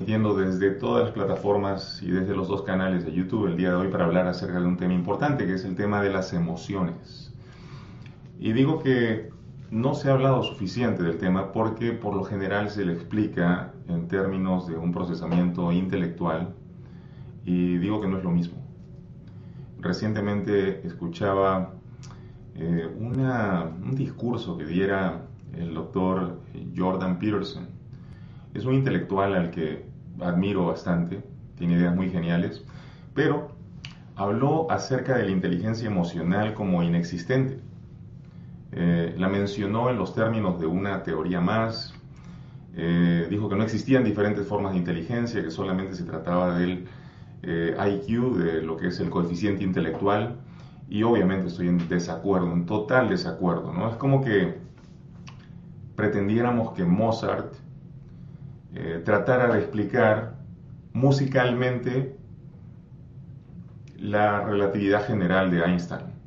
viendo desde todas las plataformas y desde los dos canales de YouTube el día de hoy para hablar acerca de un tema importante que es el tema de las emociones. Y digo que no se ha hablado suficiente del tema porque por lo general se le explica en términos de un procesamiento intelectual y digo que no es lo mismo. Recientemente escuchaba eh, un discurso que diera el doctor Jordan Peterson. Es un intelectual al que admiro bastante, tiene ideas muy geniales, pero habló acerca de la inteligencia emocional como inexistente. Eh, la mencionó en los términos de una teoría más, eh, dijo que no existían diferentes formas de inteligencia, que solamente se trataba del eh, IQ, de lo que es el coeficiente intelectual, y obviamente estoy en desacuerdo, en total desacuerdo, ¿no? Es como que pretendiéramos que Mozart eh, tratara de explicar musicalmente la relatividad general de Einstein.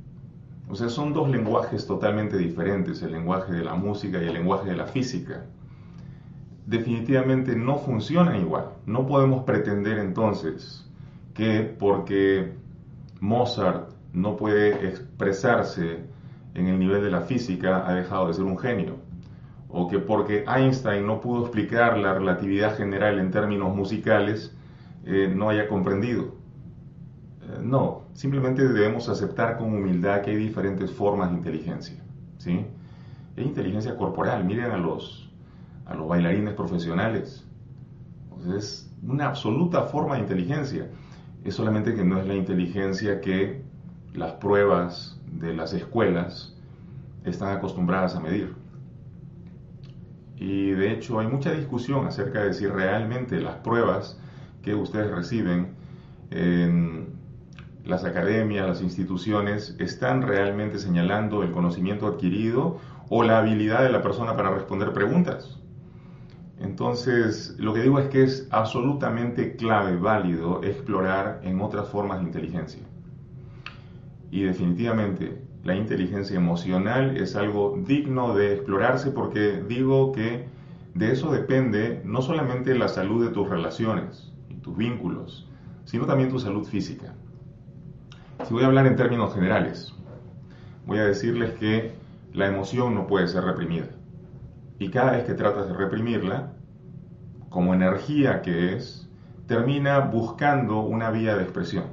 O sea, son dos lenguajes totalmente diferentes, el lenguaje de la música y el lenguaje de la física. Definitivamente no funcionan igual. No podemos pretender entonces que porque Mozart no puede expresarse en el nivel de la física ha dejado de ser un genio o que porque Einstein no pudo explicar la relatividad general en términos musicales, eh, no haya comprendido. Eh, no, simplemente debemos aceptar con humildad que hay diferentes formas de inteligencia. ¿sí? Hay inteligencia corporal, miren a los, a los bailarines profesionales. es una absoluta forma de inteligencia. Es solamente que no es la inteligencia que las pruebas de las escuelas están acostumbradas a medir. Y de hecho hay mucha discusión acerca de si realmente las pruebas que ustedes reciben en las academias, las instituciones, están realmente señalando el conocimiento adquirido o la habilidad de la persona para responder preguntas. Entonces, lo que digo es que es absolutamente clave, válido, explorar en otras formas de inteligencia. Y definitivamente, la inteligencia emocional es algo digno de explorarse porque digo que de eso depende no solamente la salud de tus relaciones y tus vínculos, sino también tu salud física. Si voy a hablar en términos generales, voy a decirles que la emoción no puede ser reprimida. Y cada vez que tratas de reprimirla, como energía que es, termina buscando una vía de expresión.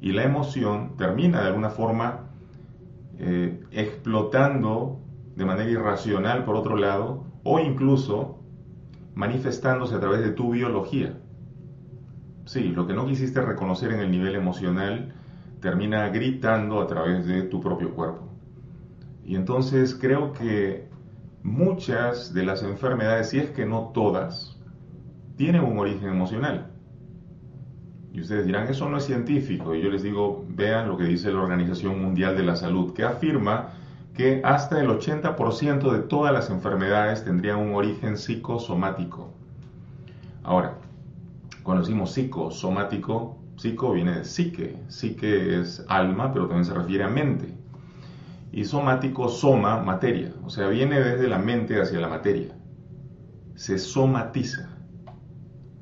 Y la emoción termina de alguna forma eh, explotando de manera irracional por otro lado, o incluso manifestándose a través de tu biología. Sí, lo que no quisiste reconocer en el nivel emocional termina gritando a través de tu propio cuerpo. Y entonces creo que muchas de las enfermedades, si es que no todas, tienen un origen emocional. Y ustedes dirán, eso no es científico. Y yo les digo, vean lo que dice la Organización Mundial de la Salud, que afirma que hasta el 80% de todas las enfermedades tendrían un origen psicosomático. Ahora, cuando decimos psicosomático, psico viene de psique. Psique es alma, pero también se refiere a mente. Y somático, soma, materia. O sea, viene desde la mente hacia la materia. Se somatiza.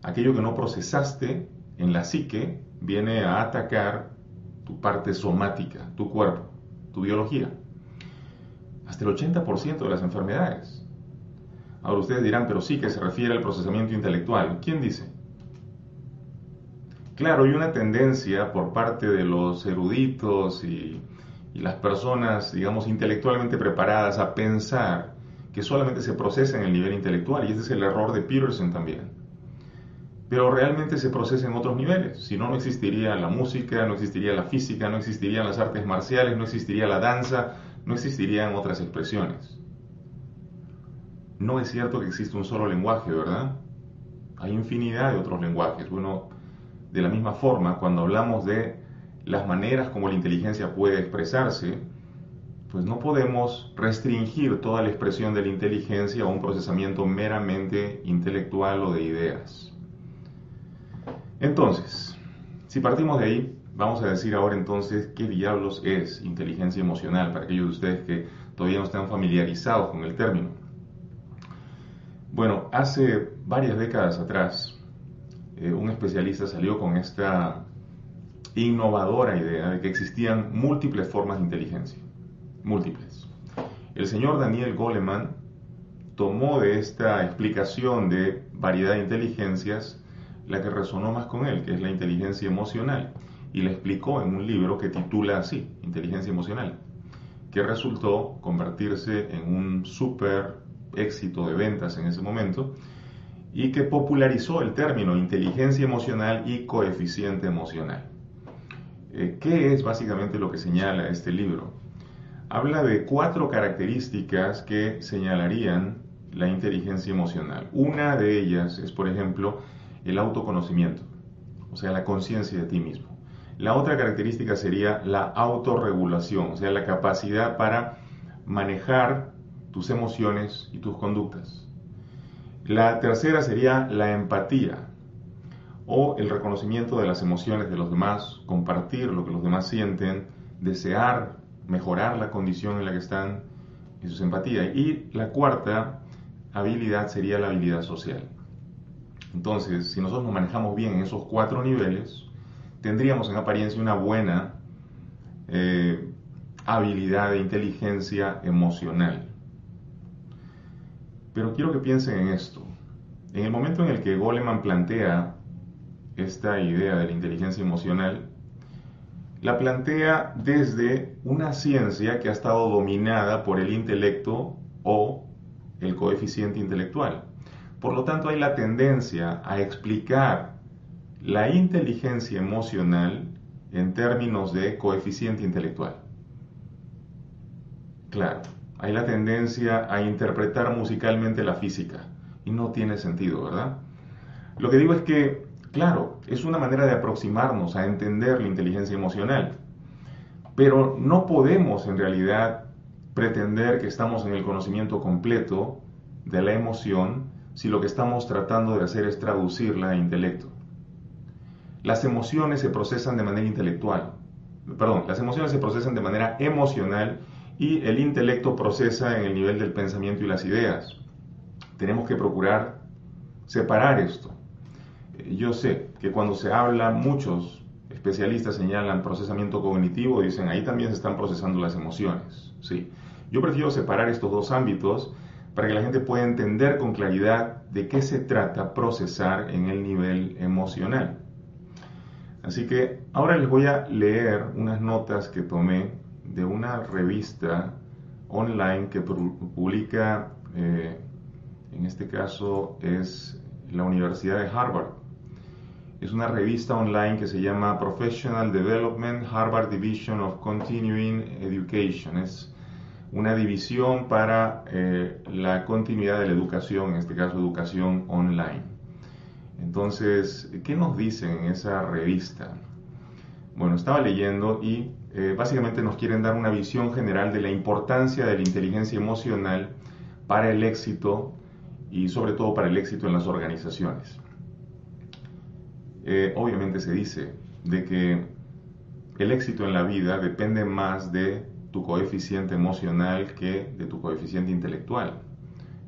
Aquello que no procesaste en la psique viene a atacar tu parte somática, tu cuerpo, tu biología. Hasta el 80% de las enfermedades. Ahora ustedes dirán, pero sí que se refiere al procesamiento intelectual. ¿Quién dice? Claro, hay una tendencia por parte de los eruditos y, las personas, digamos, intelectualmente preparadas a pensar que solamente se procesa en el nivel intelectual, y ese es el error de Peterson también pero realmente se procesa en otros niveles. Si no, no existiría la música, no existiría la física, no existirían las artes marciales, no existiría la danza, no existirían otras expresiones. No es cierto que existe un solo lenguaje, ¿verdad? hay infinidad de otros lenguajes. Bueno, de la misma forma, cuando hablamos de las maneras como la inteligencia puede expresarse, pues no podemos restringir toda la expresión de la inteligencia a un procesamiento meramente intelectual o de ideas. Entonces, si partimos de ahí, vamos a decir ahora entonces qué diablos es inteligencia emocional para aquellos de ustedes que todavía no están familiarizados con el término. Bueno, hace varias décadas atrás, eh, un especialista salió con esta innovadora idea de que existían múltiples formas de inteligencia. Múltiples. El señor Daniel Goleman tomó de esta explicación de variedad de inteligencias la que resonó más con él, que es la inteligencia emocional, y la explicó en un libro que titula así, Inteligencia Emocional, que resultó convertirse en un súper éxito de ventas en ese momento y que popularizó el término inteligencia emocional y coeficiente emocional. Eh, ¿Qué es básicamente lo que señala este libro? Habla de cuatro características que señalarían la inteligencia emocional. Una de ellas es, por ejemplo, el autoconocimiento, o sea, la conciencia de ti mismo. La otra característica sería la autorregulación, o sea, la capacidad para manejar tus emociones y tus conductas. La tercera sería la empatía o el reconocimiento de las emociones de los demás, compartir lo que los demás sienten, desear mejorar la condición en la que están y sus empatías. Y la cuarta habilidad sería la habilidad social. Entonces, si nosotros nos manejamos bien en esos cuatro niveles, tendríamos en apariencia una buena eh, habilidad de inteligencia emocional. Pero quiero que piensen en esto. En el momento en el que Goleman plantea esta idea de la inteligencia emocional, la plantea desde una ciencia que ha estado dominada por el intelecto o el coeficiente intelectual. Por lo tanto, hay la tendencia a explicar la inteligencia emocional en términos de coeficiente intelectual. Claro, hay la tendencia a interpretar musicalmente la física y no tiene sentido, ¿verdad? Lo que digo es que, claro, es una manera de aproximarnos a entender la inteligencia emocional, pero no podemos en realidad pretender que estamos en el conocimiento completo de la emoción si lo que estamos tratando de hacer es traducirla a intelecto. Las emociones se procesan de manera intelectual, perdón, las emociones se procesan de manera emocional y el intelecto procesa en el nivel del pensamiento y las ideas. Tenemos que procurar separar esto. Yo sé que cuando se habla, muchos especialistas señalan procesamiento cognitivo, dicen ahí también se están procesando las emociones. Sí. Yo prefiero separar estos dos ámbitos para que la gente pueda entender con claridad de qué se trata procesar en el nivel emocional. Así que ahora les voy a leer unas notas que tomé de una revista online que publica, eh, en este caso es la Universidad de Harvard. Es una revista online que se llama Professional Development Harvard Division of Continuing Education. Una división para eh, la continuidad de la educación, en este caso educación online. Entonces, ¿qué nos dicen en esa revista? Bueno, estaba leyendo y eh, básicamente nos quieren dar una visión general de la importancia de la inteligencia emocional para el éxito y sobre todo para el éxito en las organizaciones. Eh, obviamente se dice de que el éxito en la vida depende más de tu coeficiente emocional que de tu coeficiente intelectual.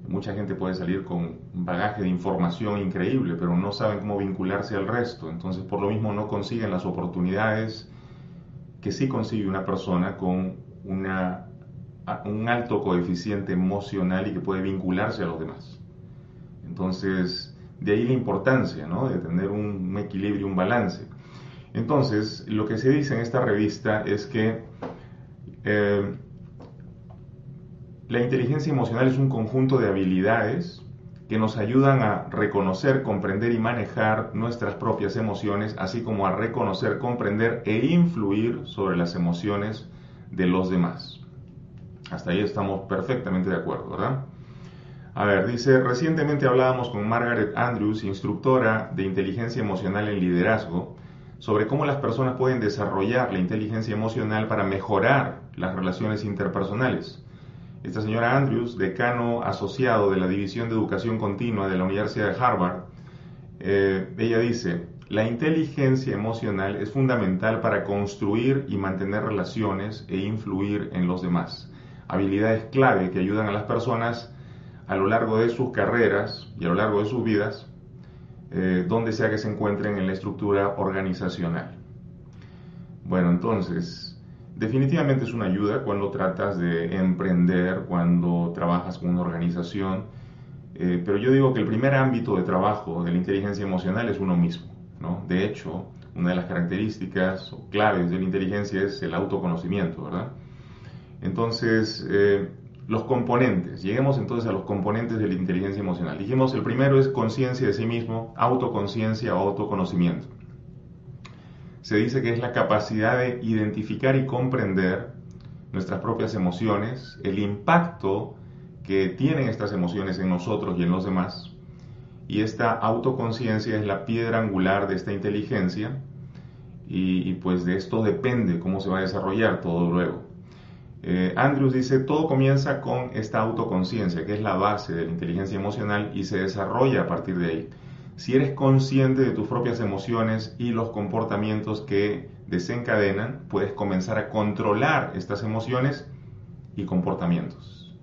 Mucha gente puede salir con un bagaje de información increíble, pero no saben cómo vincularse al resto. Entonces, por lo mismo, no consiguen las oportunidades que sí consigue una persona con una, un alto coeficiente emocional y que puede vincularse a los demás. Entonces, de ahí la importancia ¿no? de tener un, equilibrio, un balance. Entonces, lo que se dice en esta revista es que eh, la inteligencia emocional es un conjunto de habilidades que nos ayudan a reconocer, comprender y manejar nuestras propias emociones, así como a reconocer, comprender e influir sobre las emociones de los demás. Hasta ahí estamos perfectamente de acuerdo, ¿verdad? A ver, dice, recientemente hablábamos con Margaret Andrews, instructora de inteligencia emocional en liderazgo, sobre cómo las personas pueden desarrollar la inteligencia emocional para mejorar las relaciones interpersonales. Esta señora Andrews, decano asociado de la División de Educación Continua de la Universidad de Harvard, eh, ella dice, la inteligencia emocional es fundamental para construir y mantener relaciones e influir en los demás. Habilidades clave que ayudan a las personas a lo largo de sus carreras y a lo largo de sus vidas eh, donde sea que se encuentren en la estructura organizacional. Bueno, entonces, definitivamente es una ayuda cuando tratas de emprender, cuando trabajas con una organización, eh, pero yo digo que el primer ámbito de trabajo de la inteligencia emocional es uno mismo. ¿no? De hecho, una de las características o claves de la inteligencia es el autoconocimiento, ¿verdad? Entonces, eh, los componentes. Lleguemos entonces a los componentes de la inteligencia emocional. Dijimos, el primero es conciencia de sí mismo, autoconciencia o autoconocimiento. Se dice que es la capacidad de identificar y comprender nuestras propias emociones, el impacto que tienen estas emociones en nosotros y en los demás. Y esta autoconciencia es la piedra angular de esta inteligencia y, y pues de esto depende cómo se va a desarrollar todo luego. Eh, Andrews dice, todo comienza con esta autoconciencia, que es la base de la inteligencia emocional y se desarrolla a partir de ahí. Si eres consciente de tus propias emociones y los comportamientos que desencadenan, puedes comenzar a controlar estas emociones y comportamientos.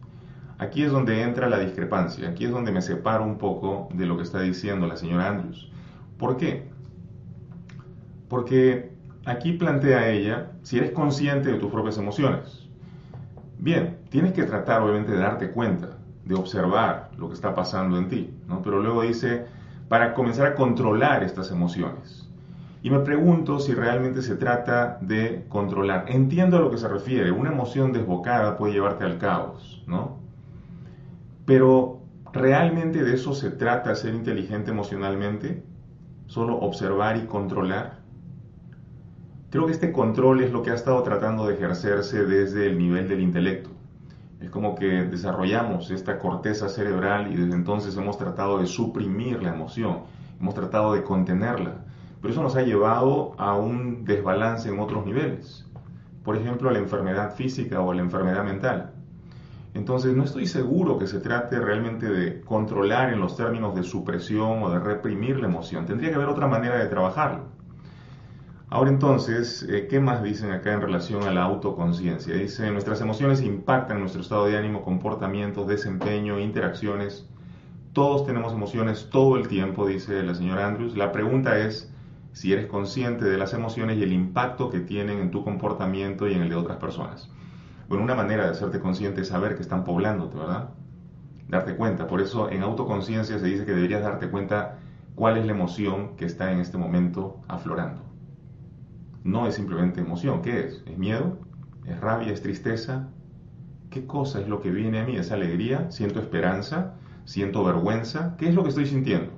Aquí es donde entra la discrepancia, aquí es donde me separo un poco de lo que está diciendo la señora Andrews. ¿Por qué? Porque aquí plantea ella, si eres consciente de tus propias emociones, Bien, tienes que tratar obviamente de darte cuenta, de observar lo que está pasando en ti, ¿no? Pero luego dice, para comenzar a controlar estas emociones. Y me pregunto si realmente se trata de controlar. Entiendo a lo que se refiere, una emoción desbocada puede llevarte al caos, ¿no? Pero ¿realmente de eso se trata ser inteligente emocionalmente? ¿Solo observar y controlar? Creo que este control es lo que ha estado tratando de ejercerse desde el nivel del intelecto. Es como que desarrollamos esta corteza cerebral y desde entonces hemos tratado de suprimir la emoción, hemos tratado de contenerla. Pero eso nos ha llevado a un desbalance en otros niveles. Por ejemplo, a la enfermedad física o a la enfermedad mental. Entonces, no estoy seguro que se trate realmente de controlar en los términos de supresión o de reprimir la emoción. Tendría que haber otra manera de trabajarlo. Ahora entonces, eh, ¿qué más dicen acá en relación a la autoconciencia? Dice, nuestras emociones impactan nuestro estado de ánimo, comportamientos, desempeño, interacciones. Todos tenemos emociones todo el tiempo, dice la señora Andrews. La pregunta es si eres consciente de las emociones y el impacto que tienen en tu comportamiento y en el de otras personas. Bueno, una manera de hacerte consciente es saber que están poblándote, ¿verdad? Darte cuenta. Por eso en autoconciencia se dice que deberías darte cuenta cuál es la emoción que está en este momento aflorando no es simplemente emoción. ¿Qué es? ¿Es miedo? ¿Es rabia? ¿Es tristeza? ¿Qué cosa es lo que viene a mí? ¿Es alegría? ¿Siento esperanza? ¿Siento vergüenza? ¿Qué es lo que estoy sintiendo?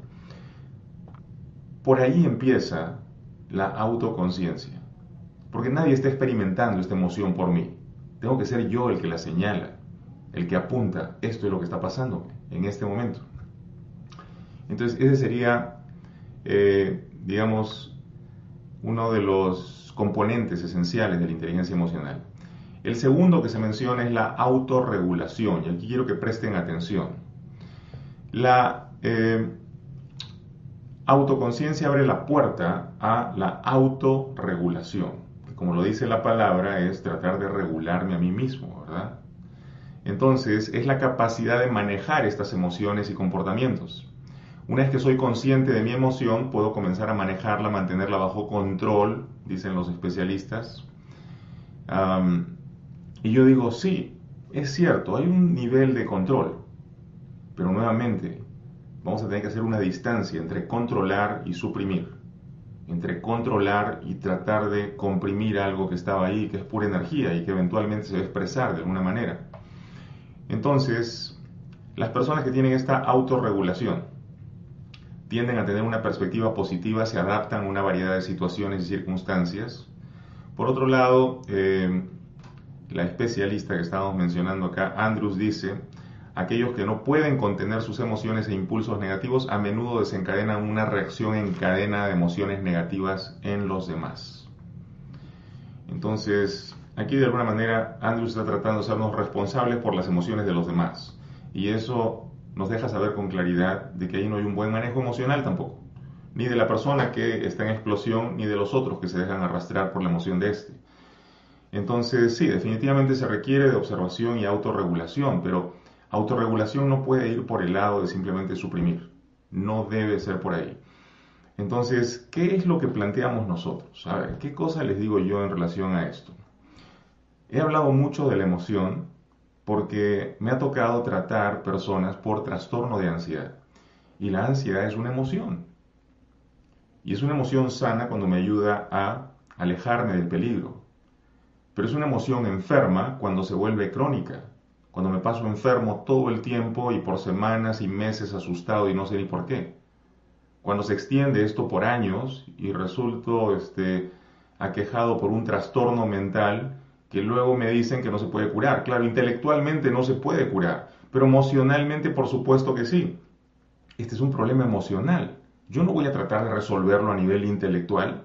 Por ahí empieza la autoconciencia. Porque nadie está experimentando esta emoción por mí. Tengo que ser yo el que la señala, el que apunta, esto es lo que está pasando en este momento. Entonces, ese sería, eh, digamos, uno de los componentes esenciales de la inteligencia emocional. El segundo que se menciona es la autorregulación, y aquí quiero que presten atención. La eh, autoconciencia abre la puerta a la autorregulación, que como lo dice la palabra es tratar de regularme a mí mismo, ¿verdad? Entonces, es la capacidad de manejar estas emociones y comportamientos. Una vez que soy consciente de mi emoción, puedo comenzar a manejarla, mantenerla bajo control, dicen los especialistas. y yo digo, sí, es cierto, hay un nivel de control, pero nuevamente vamos a tener que hacer una distancia entre controlar y suprimir, entre controlar y tratar de comprimir algo que estaba ahí, que es pura energía y que eventualmente se va a expresar de alguna manera. Entonces, las personas que tienen esta autorregulación, tienden a tener una perspectiva positiva, se adaptan a una variedad de situaciones y circunstancias. Por otro lado, eh, la especialista que estábamos mencionando acá, Andrews, dice, aquellos que no pueden contener sus emociones e impulsos negativos a menudo desencadenan una reacción en cadena de emociones negativas en los demás. Entonces, aquí de alguna manera Andrew está tratando de hacernos responsables por las emociones de los demás. Y eso nos deja saber con claridad de que ahí no hay un buen manejo emocional tampoco. Ni de la persona que está en explosión, ni de los otros que se dejan arrastrar por la emoción de este. Entonces, sí, definitivamente se requiere de observación y autorregulación, pero autorregulación no puede ir por el lado de simplemente suprimir. No debe ser por ahí. Entonces, ¿qué es lo que planteamos nosotros? ¿qué cosa les digo yo en relación a esto? He hablado mucho de la emoción porque me ha tocado tratar personas por trastorno de ansiedad. Y la ansiedad es una emoción. Y es una emoción sana cuando me ayuda a alejarme del peligro. Pero es una emoción enferma cuando se vuelve crónica, cuando me paso enfermo todo el tiempo y por semanas y meses asustado y no sé ni por qué. Cuando se extiende esto por años y resulto este, aquejado por un trastorno mental que luego me dicen que no se puede curar. Claro, intelectualmente no se puede curar, pero emocionalmente por supuesto que sí. Este es un problema emocional. Yo no voy a tratar de resolverlo a nivel intelectual.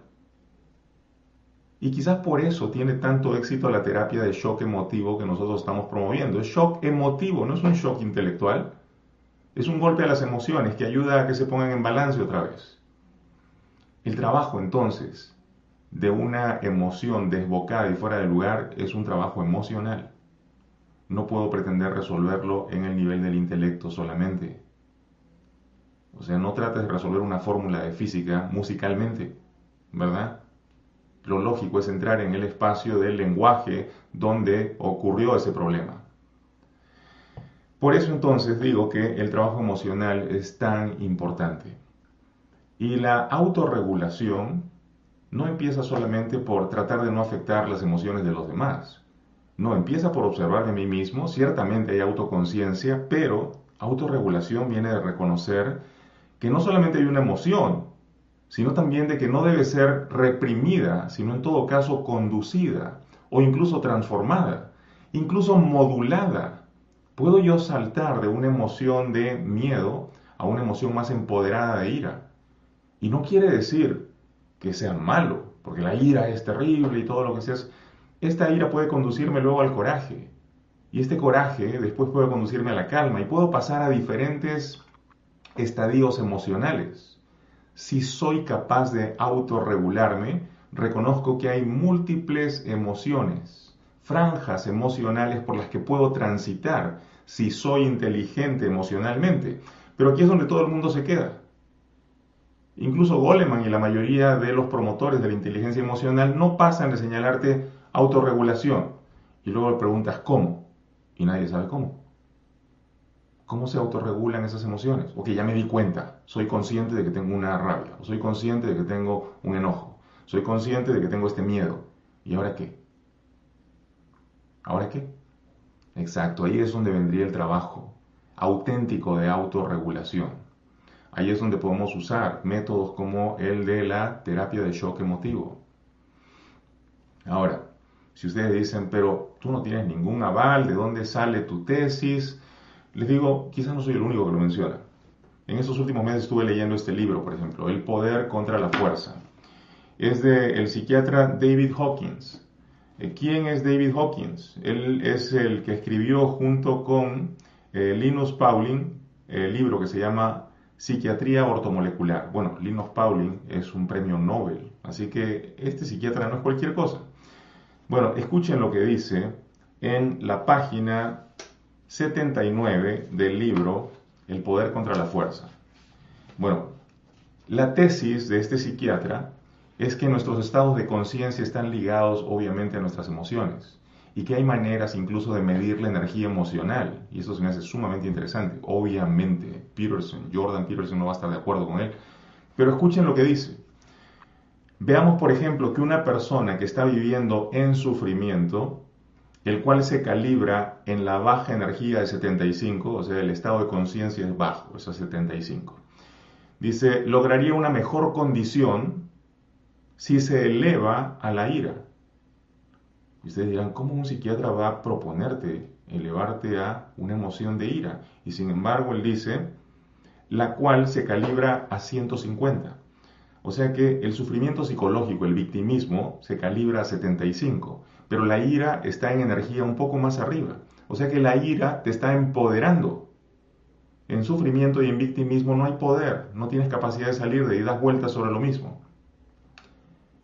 Y quizás por eso tiene tanto éxito la terapia de shock emotivo que nosotros estamos promoviendo. Es shock emotivo, no es un shock intelectual. Es un golpe a las emociones que ayuda a que se pongan en balance otra vez. El trabajo entonces de una emoción desbocada y fuera de lugar es un trabajo emocional. No puedo pretender resolverlo en el nivel del intelecto solamente. O sea, no trates de resolver una fórmula de física musicalmente, ¿verdad? Lo lógico es entrar en el espacio del lenguaje donde ocurrió ese problema. Por eso entonces digo que el trabajo emocional es tan importante. Y la autorregulación no empieza solamente por tratar de no afectar las emociones de los demás. No, empieza por observar de mí mismo, ciertamente hay autoconciencia, pero autorregulación viene de reconocer que no solamente hay una emoción, sino también de que no debe ser reprimida, sino en todo caso conducida o incluso transformada, incluso modulada. ¿Puedo yo saltar de una emoción de miedo a una emoción más empoderada de ira? Y no quiere decir que sea malo, porque la ira es terrible y todo lo que sea. Esta ira puede conducirme luego al coraje. Y este coraje después puede conducirme a la calma y puedo pasar a diferentes estadios emocionales. Si soy capaz de autorregularme, reconozco que hay múltiples emociones, franjas emocionales por las que puedo transitar si soy inteligente emocionalmente. Pero aquí es donde todo el mundo se queda. Incluso Goleman y la mayoría de los promotores de la inteligencia emocional no pasan de señalarte autorregulación. Y luego le preguntas cómo. Y nadie sabe cómo. ¿Cómo se autorregulan esas emociones? Ok, ya me di cuenta. Soy consciente de que tengo una rabia. soy consciente de que tengo un enojo. Soy consciente de que tengo este miedo. ¿Y ahora qué? ¿Ahora qué? Exacto, ahí es donde vendría el trabajo auténtico de autorregulación. Ahí es donde podemos usar métodos como el de la terapia de shock emotivo. Ahora, si ustedes dicen, pero tú no tienes ningún aval, ¿de dónde sale tu tesis? Les digo, quizás no soy el único que lo menciona. En estos últimos meses estuve leyendo este libro, por ejemplo, El poder contra la fuerza. Es de el psiquiatra David Hawkins. Eh, ¿Quién es David Hawkins? Él es el que escribió junto con eh, Linus Pauling el libro que se llama Psiquiatría ortomolecular. Bueno, Linus Pauling es un premio Nobel, así que este psiquiatra no es cualquier cosa. Bueno, escuchen lo que dice en la página 79 del libro El poder contra la fuerza. Bueno, la tesis de este psiquiatra es que nuestros estados de conciencia están ligados obviamente a nuestras emociones y que hay maneras incluso de medir la energía emocional. Y eso se me hace sumamente interesante. Obviamente, Peterson, Jordan Peterson no va a estar de acuerdo con él. Pero escuchen lo que dice. Veamos, por ejemplo, que una persona que está viviendo en sufrimiento, el cual se calibra en la baja energía de 75, o sea, el estado de conciencia es bajo, es a 75. Dice, lograría una mejor condición si se eleva a la ira. Y ustedes dirán, ¿cómo un psiquiatra va a proponerte elevarte a una emoción de ira. Y sin embargo, él dice, la cual se calibra a 150. O sea que el sufrimiento psicológico, el victimismo, se calibra a 75, pero la ira está en energía un poco más arriba. O sea que la ira te está empoderando. En sufrimiento y en victimismo no hay poder, no tienes capacidad de salir de y das vueltas sobre lo mismo.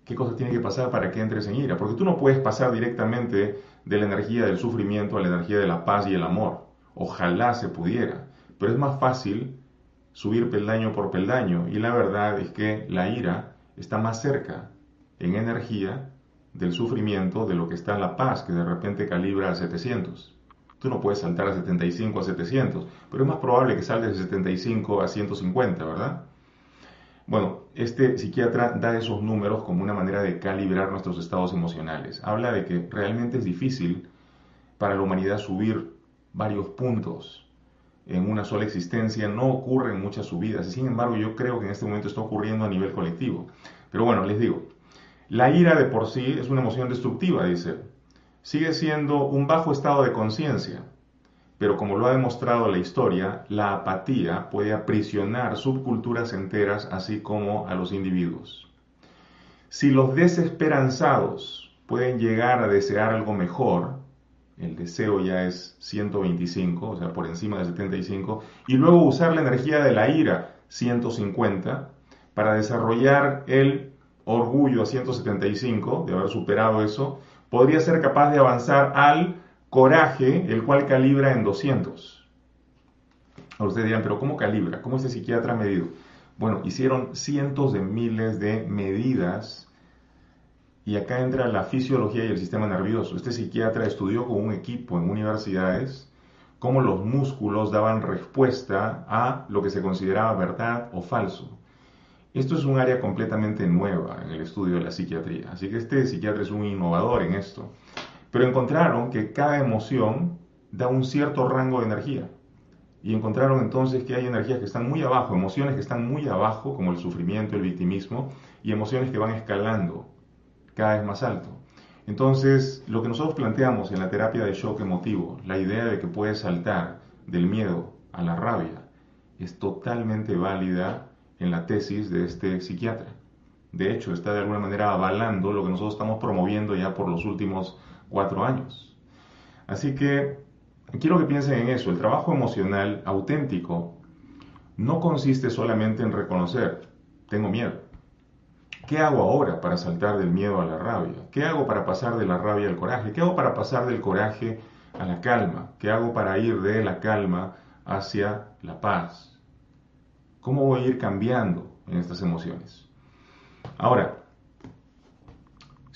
¿Qué cosas tienen que pasar para que entres en ira? Porque tú no puedes pasar directamente de la energía del sufrimiento a la energía de la paz y el amor. Ojalá se pudiera, pero es más fácil subir peldaño por peldaño y la verdad es que la ira está más cerca en energía del sufrimiento de lo que está la paz que de repente calibra a 700. Tú no puedes saltar a 75 a 700, pero es más probable que saltes de 75 a 150, ¿verdad? Bueno, este psiquiatra da esos números como una manera de calibrar nuestros estados emocionales. Habla de que realmente es difícil para la humanidad subir varios puntos en una sola existencia, no ocurren muchas subidas, sin embargo yo creo que en este momento está ocurriendo a nivel colectivo. Pero bueno, les digo, la ira de por sí es una emoción destructiva, dice. Sigue siendo un bajo estado de conciencia, pero como lo ha demostrado la historia, la apatía puede aprisionar subculturas enteras así como a los individuos. Si los desesperanzados pueden llegar a desear algo mejor, el deseo ya es 125, o sea, por encima de 75, y luego usar la energía de la ira, 150, para desarrollar el orgullo a 175, de haber superado eso, podría ser capaz de avanzar al coraje, el cual calibra en 200. Ahora ustedes dirán, pero ¿cómo calibra? ¿Cómo ese psiquiatra ha medido? Bueno, hicieron cientos de miles de medidas y acá entra la fisiología y el sistema nervioso. Este psiquiatra estudió con un equipo en universidades cómo los músculos daban respuesta a lo que se consideraba verdad o falso. Esto es un área completamente nueva en el estudio de la psiquiatría, así que este psiquiatra es un innovador en esto. Pero encontraron que cada emoción da un cierto rango de energía. Y encontraron entonces que hay energías que están muy abajo, emociones que están muy abajo, como el sufrimiento, el victimismo, y emociones que van escalando, cada vez más alto. Entonces, lo que nosotros planteamos en la terapia de shock emotivo, la idea de que puedes saltar del miedo a la rabia, es totalmente válida en la tesis de este psiquiatra. De hecho, está de alguna manera avalando lo que nosotros estamos promoviendo ya por los últimos cuatro años. Así que quiero que piensen en eso. El trabajo emocional auténtico no consiste solamente en reconocer, tengo miedo. ¿Qué hago ahora para saltar del miedo a la rabia? ¿Qué hago para pasar de la rabia al coraje? ¿Qué hago para pasar del coraje a la calma? ¿Qué hago para ir de la calma hacia la paz? ¿Cómo voy a ir cambiando en estas emociones? Ahora,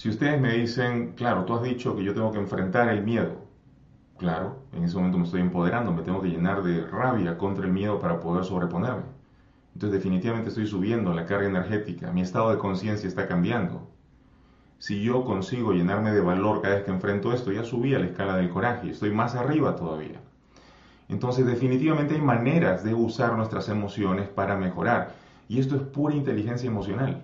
si ustedes me dicen, claro, tú has dicho que yo tengo que enfrentar el miedo, claro, en ese momento me estoy empoderando, me tengo que llenar de rabia contra el miedo para poder sobreponerme. Entonces definitivamente estoy subiendo la carga energética, mi estado de conciencia está cambiando. Si yo consigo llenarme de valor cada vez que enfrento esto, ya subí a la escala del coraje, estoy más arriba todavía. Entonces definitivamente hay maneras de usar nuestras emociones para mejorar. Y esto es pura inteligencia emocional.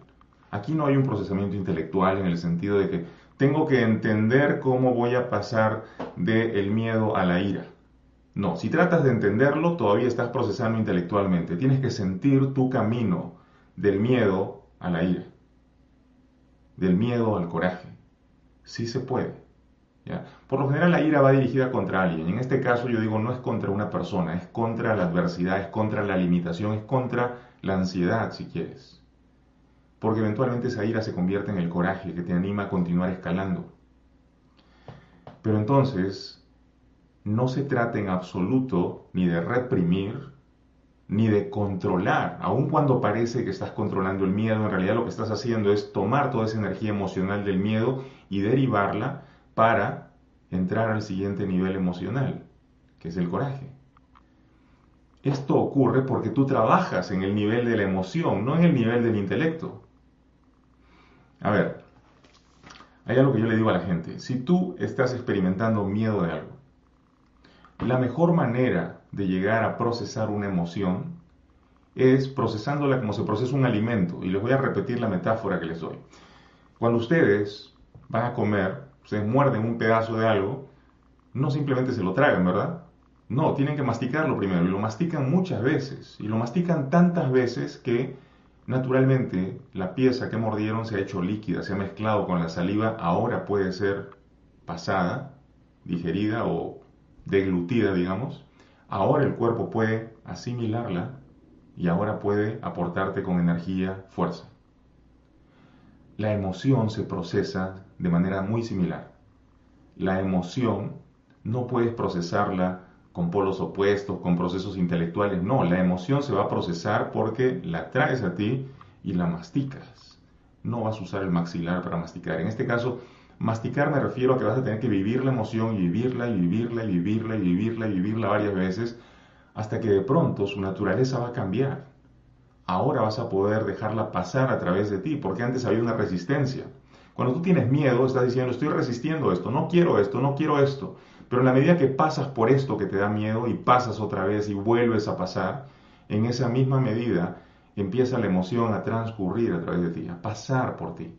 Aquí no hay un procesamiento intelectual en el sentido de que tengo que entender cómo voy a pasar del miedo a la ira. No, si tratas de entenderlo, todavía estás procesando intelectualmente. Tienes que sentir tu camino del miedo a la ira, del miedo al coraje. Sí se puede. Por lo general la ira va dirigida contra alguien. En este caso yo digo no es contra una persona, es contra la adversidad, es contra la limitación, es contra la ansiedad si quieres. Porque eventualmente esa ira se convierte en el coraje que te anima a continuar escalando. Pero entonces no se trata en absoluto ni de reprimir, ni de controlar, aun cuando parece que estás controlando el miedo, en realidad lo que estás haciendo es tomar toda esa energía emocional del miedo y derivarla para entrar al siguiente nivel emocional, que es el coraje. Esto ocurre porque tú trabajas en el nivel de la emoción, no en el nivel del intelecto. A ver, hay algo que yo le digo a la gente, si tú estás experimentando miedo de algo, la mejor manera de llegar a procesar una emoción es procesándola como se procesa un alimento. Y les voy a repetir la metáfora que les doy. Cuando ustedes van a comer, ustedes muerden un pedazo de algo, no simplemente se lo tragan, ¿verdad? No, tienen que masticarlo primero y lo mastican muchas veces y lo mastican tantas veces que naturalmente la pieza que mordieron se ha hecho líquida, se ha mezclado con la saliva, ahora puede ser pasada, digerida o deglutida, digamos. Ahora el cuerpo puede asimilarla y ahora puede aportarte con energía, fuerza. La emoción se procesa de manera muy similar. La emoción no puedes procesarla con polos opuestos, con procesos intelectuales, no, la emoción se va a procesar porque la traes a ti y la masticas. No vas a usar el maxilar para masticar. En este caso, masticar me refiero a que vas a tener que vivir la emoción y vivirla y vivirla y vivirla y vivirla y vivirla varias veces hasta que de pronto su naturaleza va a cambiar. Ahora vas a poder dejarla pasar a través de ti, porque antes había una resistencia. Cuando tú tienes miedo, estás diciendo, estoy resistiendo esto, no quiero esto, no quiero esto. Pero en la medida que pasas por esto que te da miedo y pasas otra vez y vuelves a pasar, en esa misma medida empieza la emoción a transcurrir a través de ti, a pasar por ti.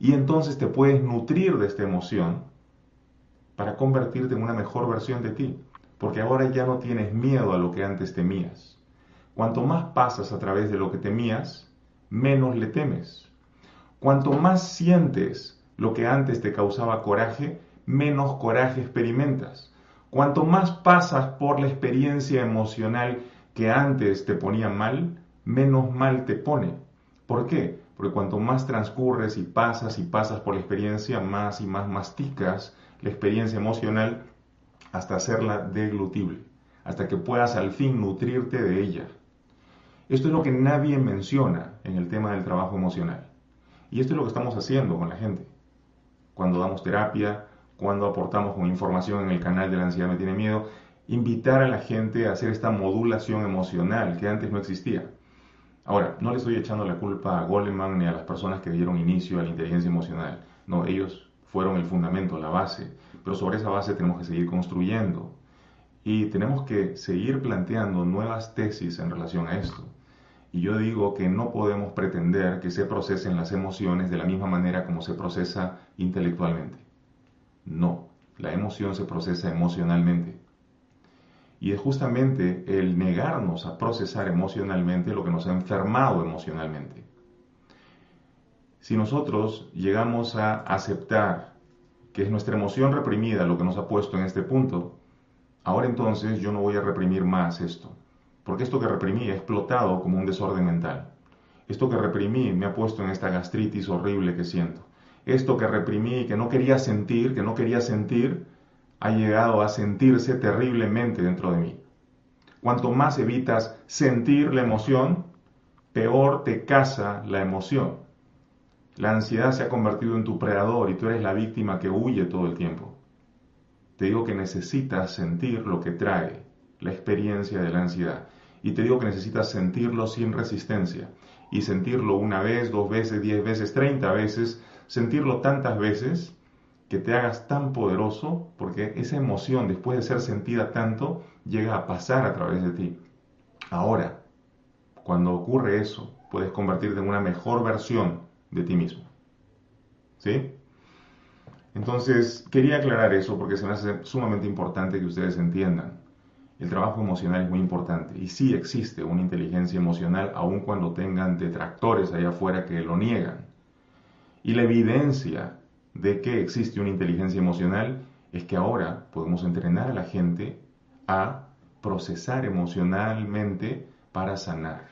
Y entonces te puedes nutrir de esta emoción para convertirte en una mejor versión de ti porque ahora ya no tienes miedo a lo que antes temías. Cuanto más pasas a través de lo que temías, menos le temes. Cuanto más sientes lo que antes te causaba coraje, menos coraje experimentas. Cuanto más pasas por la experiencia emocional que antes te ponía mal, menos mal te pone. ¿Por qué? Porque cuanto más transcurres y pasas y pasas por la experiencia, más y más masticas la experiencia emocional hasta hacerla deglutible, hasta que puedas al fin nutrirte de ella. Esto es lo que nadie menciona en el tema del trabajo emocional. Y esto es lo que estamos haciendo con la gente. Cuando damos terapia, cuando aportamos con información en el canal de la ansiedad me tiene miedo, invitar a la gente a hacer esta modulación emocional que antes no existía. Ahora, no le estoy echando la culpa a Goleman ni a las personas que dieron inicio a la inteligencia emocional. No, ellos fueron el fundamento, la base pero sobre esa base tenemos que seguir construyendo y tenemos que seguir planteando nuevas tesis en relación a esto. Y yo digo que no podemos pretender que se procesen las emociones de la misma manera como se procesa intelectualmente. No, la emoción se procesa emocionalmente. Y es justamente el negarnos a procesar emocionalmente lo que nos ha enfermado emocionalmente. Si nosotros llegamos a aceptar que es nuestra emoción reprimida lo que nos ha puesto en este punto, ahora entonces yo no voy a reprimir más esto, porque esto que reprimí ha explotado como un desorden mental. Esto que reprimí me ha puesto en esta gastritis horrible que siento. Esto que reprimí, que no quería sentir, que no quería sentir, ha llegado a sentirse terriblemente dentro de mí. Cuanto más evitas sentir la emoción, peor te casa la emoción. La ansiedad se ha convertido en tu predador y tú eres la víctima que huye todo el tiempo. Te digo que necesitas sentir lo que trae la experiencia de la ansiedad. Y te digo que necesitas sentirlo sin resistencia. Y sentirlo una vez, dos veces, diez veces, treinta veces. Sentirlo tantas veces que te hagas tan poderoso porque esa emoción, después de ser sentida tanto, llega a pasar a través de ti. Ahora, cuando ocurre eso, puedes convertirte en una mejor versión de ti mismo. ¿Sí? Entonces, quería aclarar eso porque se me hace sumamente importante que ustedes entiendan. El trabajo emocional es muy importante y sí existe una inteligencia emocional aun cuando tengan detractores allá afuera que lo niegan. Y la evidencia de que existe una inteligencia emocional es que ahora podemos entrenar a la gente a procesar emocionalmente para sanar.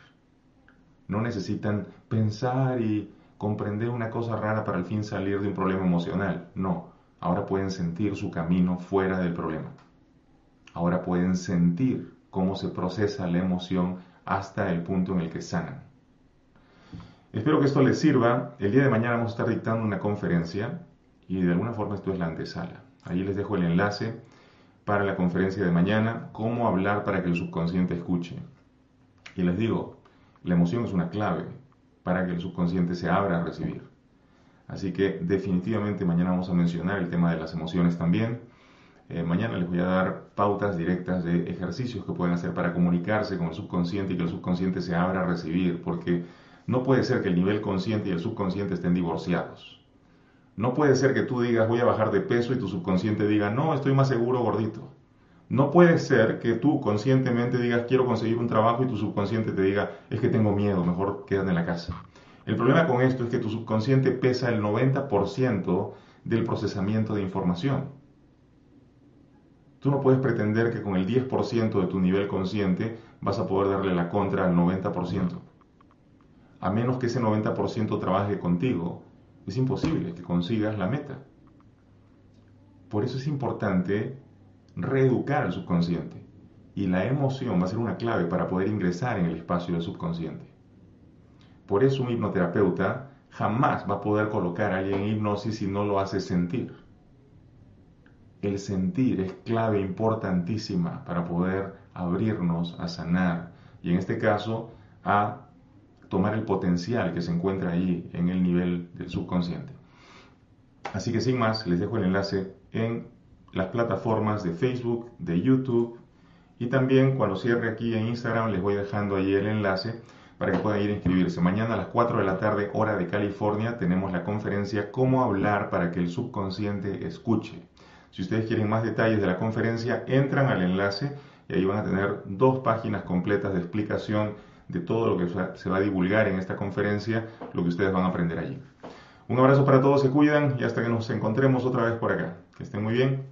No necesitan pensar y comprender una cosa rara para al fin salir de un problema emocional. No, ahora pueden sentir su camino fuera del problema. Ahora pueden sentir cómo se procesa la emoción hasta el punto en el que sanan. Espero que esto les sirva. El día de mañana vamos a estar dictando una conferencia y de alguna forma esto es la antesala. Ahí les dejo el enlace para la conferencia de mañana, cómo hablar para que el subconsciente escuche. Y les digo, la emoción es una clave para que el subconsciente se abra a recibir. Así que definitivamente mañana vamos a mencionar el tema de las emociones también. Eh, mañana les voy a dar pautas directas de ejercicios que pueden hacer para comunicarse con el subconsciente y que el subconsciente se abra a recibir, porque no puede ser que el nivel consciente y el subconsciente estén divorciados. No puede ser que tú digas voy a bajar de peso y tu subconsciente diga no, estoy más seguro gordito. No puede ser que tú conscientemente digas quiero conseguir un trabajo y tu subconsciente te diga es que tengo miedo, mejor quédate en la casa. El problema con esto es que tu subconsciente pesa el 90% del procesamiento de información. Tú no puedes pretender que con el 10% de tu nivel consciente vas a poder darle la contra al 90%. A menos que ese 90% trabaje contigo, es imposible que consigas la meta. Por eso es importante reeducar al subconsciente. Y la emoción va a ser una clave para poder ingresar en el espacio del subconsciente. Por eso un hipnoterapeuta jamás va a poder colocar a alguien en hipnosis si no lo hace sentir. El sentir es clave importantísima para poder abrirnos a sanar y en este caso a tomar el potencial que se encuentra ahí en el nivel del subconsciente. Así que sin más, les dejo el enlace en las plataformas de Facebook, de YouTube y también cuando cierre aquí en Instagram les voy dejando ahí el enlace para que puedan ir a inscribirse. Mañana a las 4 de la tarde, hora de California, tenemos la conferencia Cómo hablar para que el subconsciente escuche. Si ustedes quieren más detalles de la conferencia, entran al enlace y ahí van a tener dos páginas completas de explicación de todo lo que se va a divulgar en esta conferencia, lo que ustedes van a aprender allí. Un abrazo para todos, se cuidan y hasta que nos encontremos otra vez por acá. Que estén muy bien.